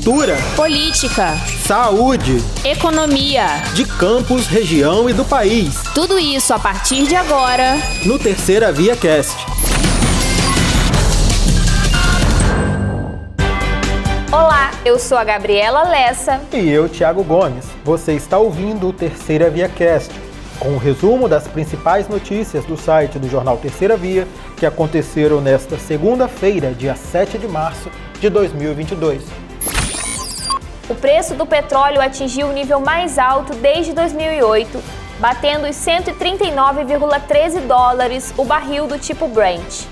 cultura, política, saúde, economia, de campos, região e do país. Tudo isso a partir de agora no Terceira Via Cast. Olá, eu sou a Gabriela Lessa. E eu, Thiago Gomes. Você está ouvindo o Terceira Via Cast, com o um resumo das principais notícias do site do jornal Terceira Via que aconteceram nesta segunda-feira, dia 7 de março de 2022. O preço do petróleo atingiu o nível mais alto desde 2008, batendo os 139,13 dólares o barril do tipo Brent.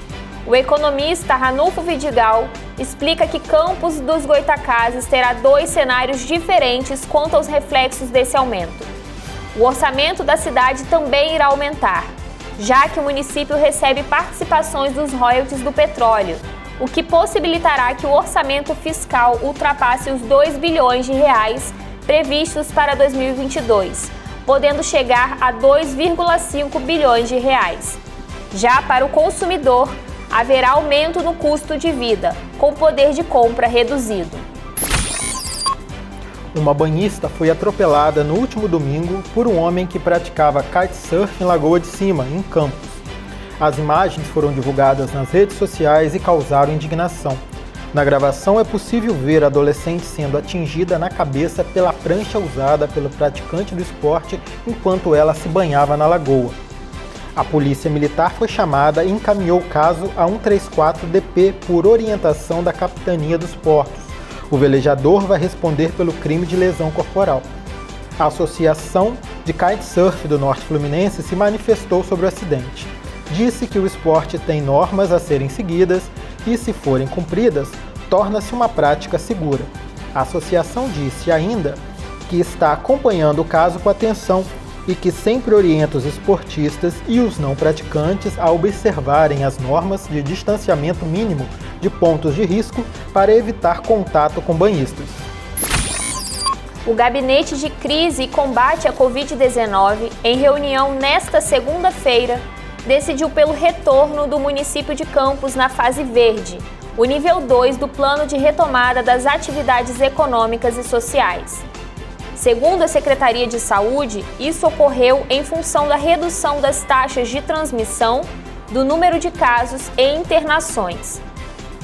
O economista Ranulfo Vidigal explica que Campos dos Goitacazes terá dois cenários diferentes quanto aos reflexos desse aumento. O orçamento da cidade também irá aumentar, já que o município recebe participações dos royalties do petróleo, o que possibilitará que o orçamento fiscal ultrapasse os 2 bilhões de reais previstos para 2022, podendo chegar a 2,5 bilhões de reais. Já para o consumidor, haverá aumento no custo de vida, com poder de compra reduzido. Uma banhista foi atropelada no último domingo por um homem que praticava kitesurf em Lagoa de Cima, em Campos. As imagens foram divulgadas nas redes sociais e causaram indignação. Na gravação é possível ver a adolescente sendo atingida na cabeça pela prancha usada pelo praticante do esporte enquanto ela se banhava na lagoa. A polícia militar foi chamada e encaminhou o caso a 134DP por orientação da Capitania dos Portos. O velejador vai responder pelo crime de lesão corporal. A Associação de Kitesurf do Norte Fluminense se manifestou sobre o acidente disse que o esporte tem normas a serem seguidas e, se forem cumpridas, torna-se uma prática segura. A associação disse ainda que está acompanhando o caso com atenção e que sempre orienta os esportistas e os não praticantes a observarem as normas de distanciamento mínimo de pontos de risco para evitar contato com banhistas. O Gabinete de Crise e Combate à Covid-19, em reunião nesta segunda-feira, decidiu pelo retorno do município de Campos na fase verde, o nível 2 do plano de retomada das atividades econômicas e sociais. Segundo a Secretaria de Saúde, isso ocorreu em função da redução das taxas de transmissão, do número de casos e internações.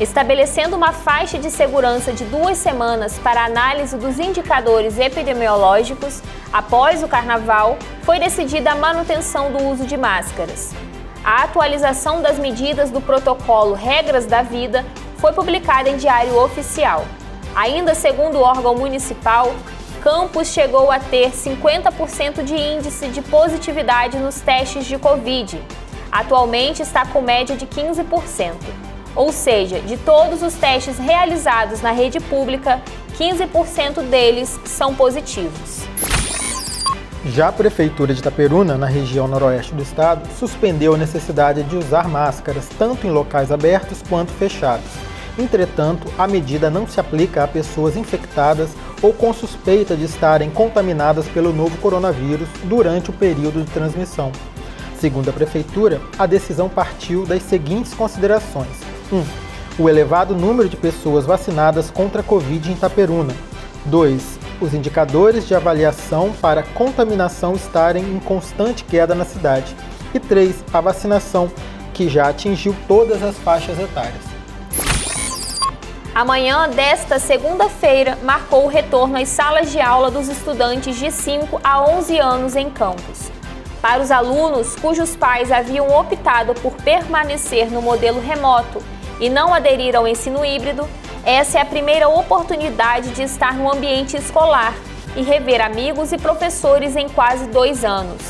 Estabelecendo uma faixa de segurança de duas semanas para análise dos indicadores epidemiológicos, após o carnaval, foi decidida a manutenção do uso de máscaras. A atualização das medidas do protocolo Regras da Vida foi publicada em Diário Oficial. Ainda segundo o órgão municipal, Campos chegou a ter 50% de índice de positividade nos testes de Covid. Atualmente está com média de 15%. Ou seja, de todos os testes realizados na rede pública, 15% deles são positivos. Já a Prefeitura de Itaperuna, na região noroeste do estado, suspendeu a necessidade de usar máscaras tanto em locais abertos quanto fechados. Entretanto, a medida não se aplica a pessoas infectadas ou com suspeita de estarem contaminadas pelo novo coronavírus durante o período de transmissão. Segundo a Prefeitura, a decisão partiu das seguintes considerações: 1. Um, o elevado número de pessoas vacinadas contra a Covid em Itaperuna. 2 os indicadores de avaliação para contaminação estarem em constante queda na cidade. E 3. A vacinação, que já atingiu todas as faixas etárias. Amanhã desta segunda-feira marcou o retorno às salas de aula dos estudantes de 5 a 11 anos em campus. Para os alunos cujos pais haviam optado por permanecer no modelo remoto e não aderir ao ensino híbrido, essa é a primeira oportunidade de estar no ambiente escolar e rever amigos e professores em quase dois anos.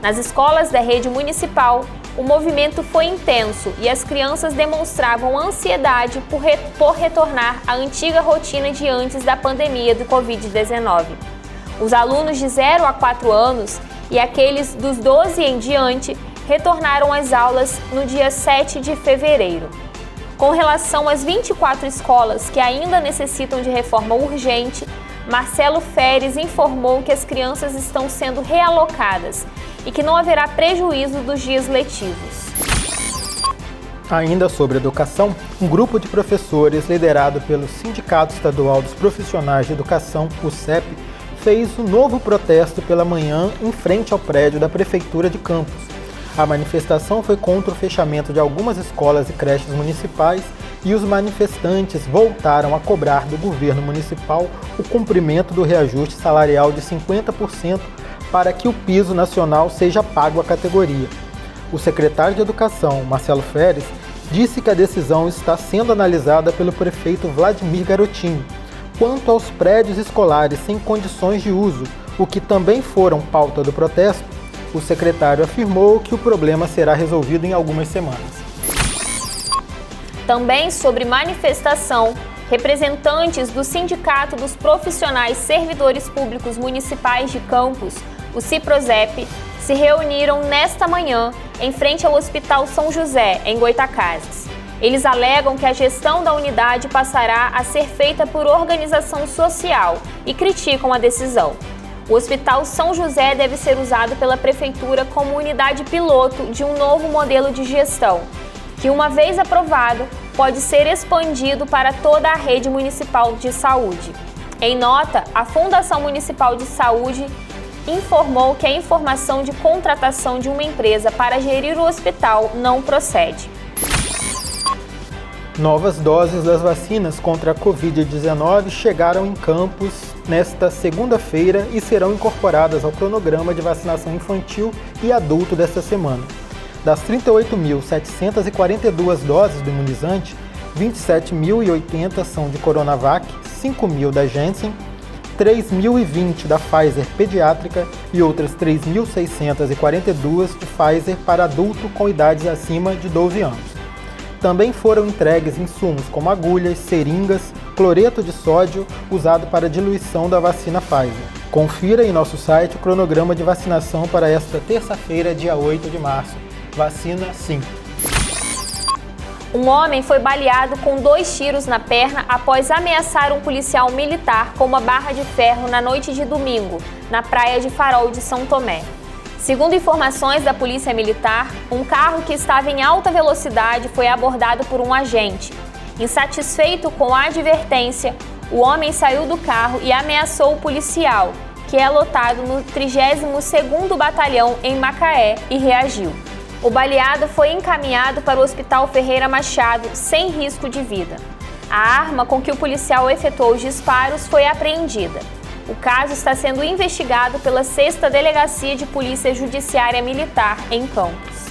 Nas escolas da rede municipal, o movimento foi intenso e as crianças demonstravam ansiedade por, re por retornar à antiga rotina de antes da pandemia do Covid-19. Os alunos de 0 a 4 anos e aqueles dos 12 em diante retornaram às aulas no dia 7 de fevereiro. Com relação às 24 escolas que ainda necessitam de reforma urgente, Marcelo Feres informou que as crianças estão sendo realocadas e que não haverá prejuízo dos dias letivos. Ainda sobre educação, um grupo de professores liderado pelo Sindicato Estadual dos Profissionais de Educação, o CEP, fez um novo protesto pela manhã em frente ao prédio da Prefeitura de Campos. A manifestação foi contra o fechamento de algumas escolas e creches municipais e os manifestantes voltaram a cobrar do governo municipal o cumprimento do reajuste salarial de 50% para que o piso nacional seja pago à categoria. O secretário de Educação, Marcelo Feres, disse que a decisão está sendo analisada pelo prefeito Vladimir Garotinho. Quanto aos prédios escolares sem condições de uso, o que também foram pauta do protesto, o secretário afirmou que o problema será resolvido em algumas semanas. Também sobre manifestação, representantes do Sindicato dos Profissionais Servidores Públicos Municipais de Campos, o CIPROSEP, se reuniram nesta manhã em frente ao Hospital São José, em Goitacazes. Eles alegam que a gestão da unidade passará a ser feita por organização social e criticam a decisão. O Hospital São José deve ser usado pela Prefeitura como unidade piloto de um novo modelo de gestão, que, uma vez aprovado, pode ser expandido para toda a rede municipal de saúde. Em nota, a Fundação Municipal de Saúde informou que a informação de contratação de uma empresa para gerir o hospital não procede. Novas doses das vacinas contra a Covid-19 chegaram em Campos nesta segunda-feira e serão incorporadas ao cronograma de vacinação infantil e adulto desta semana. Das 38.742 doses do imunizante, 27.080 são de Coronavac, 5.000 da Janssen 3.020 da Pfizer pediátrica e outras 3.642 de Pfizer para adulto com idades acima de 12 anos. Também foram entregues insumos como agulhas, seringas, cloreto de sódio usado para diluição da vacina Pfizer. Confira em nosso site o cronograma de vacinação para esta terça-feira, dia 8 de março. Vacina sim. Um homem foi baleado com dois tiros na perna após ameaçar um policial militar com uma barra de ferro na noite de domingo, na praia de Farol de São Tomé. Segundo informações da Polícia Militar, um carro que estava em alta velocidade foi abordado por um agente. Insatisfeito com a advertência, o homem saiu do carro e ameaçou o policial, que é lotado no 32º Batalhão em Macaé, e reagiu. O baleado foi encaminhado para o Hospital Ferreira Machado sem risco de vida. A arma com que o policial efetuou os disparos foi apreendida. O caso está sendo investigado pela 6 Delegacia de Polícia Judiciária Militar em Campos.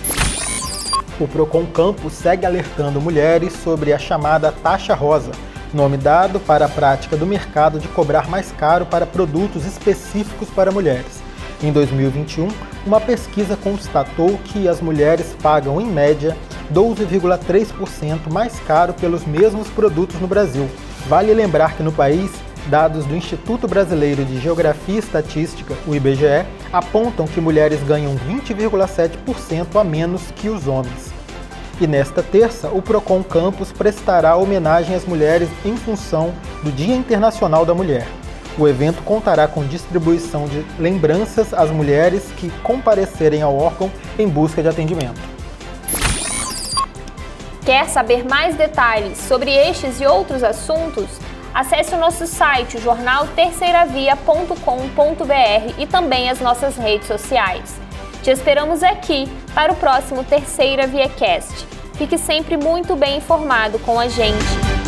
O Procon Campos segue alertando mulheres sobre a chamada taxa rosa, nome dado para a prática do mercado de cobrar mais caro para produtos específicos para mulheres. Em 2021, uma pesquisa constatou que as mulheres pagam, em média, 12,3% mais caro pelos mesmos produtos no Brasil. Vale lembrar que no país, dados do Instituto Brasileiro de Geografia e Estatística, o IBGE, apontam que mulheres ganham 20,7% a menos que os homens. E nesta terça, o Procon Campus prestará homenagem às mulheres em função do Dia Internacional da Mulher. O evento contará com distribuição de lembranças às mulheres que comparecerem ao órgão em busca de atendimento. Quer saber mais detalhes sobre estes e outros assuntos? Acesse o nosso site jornalterceiravia.com.br e também as nossas redes sociais. Te esperamos aqui para o próximo Terceira Via Cast. Fique sempre muito bem informado com a gente.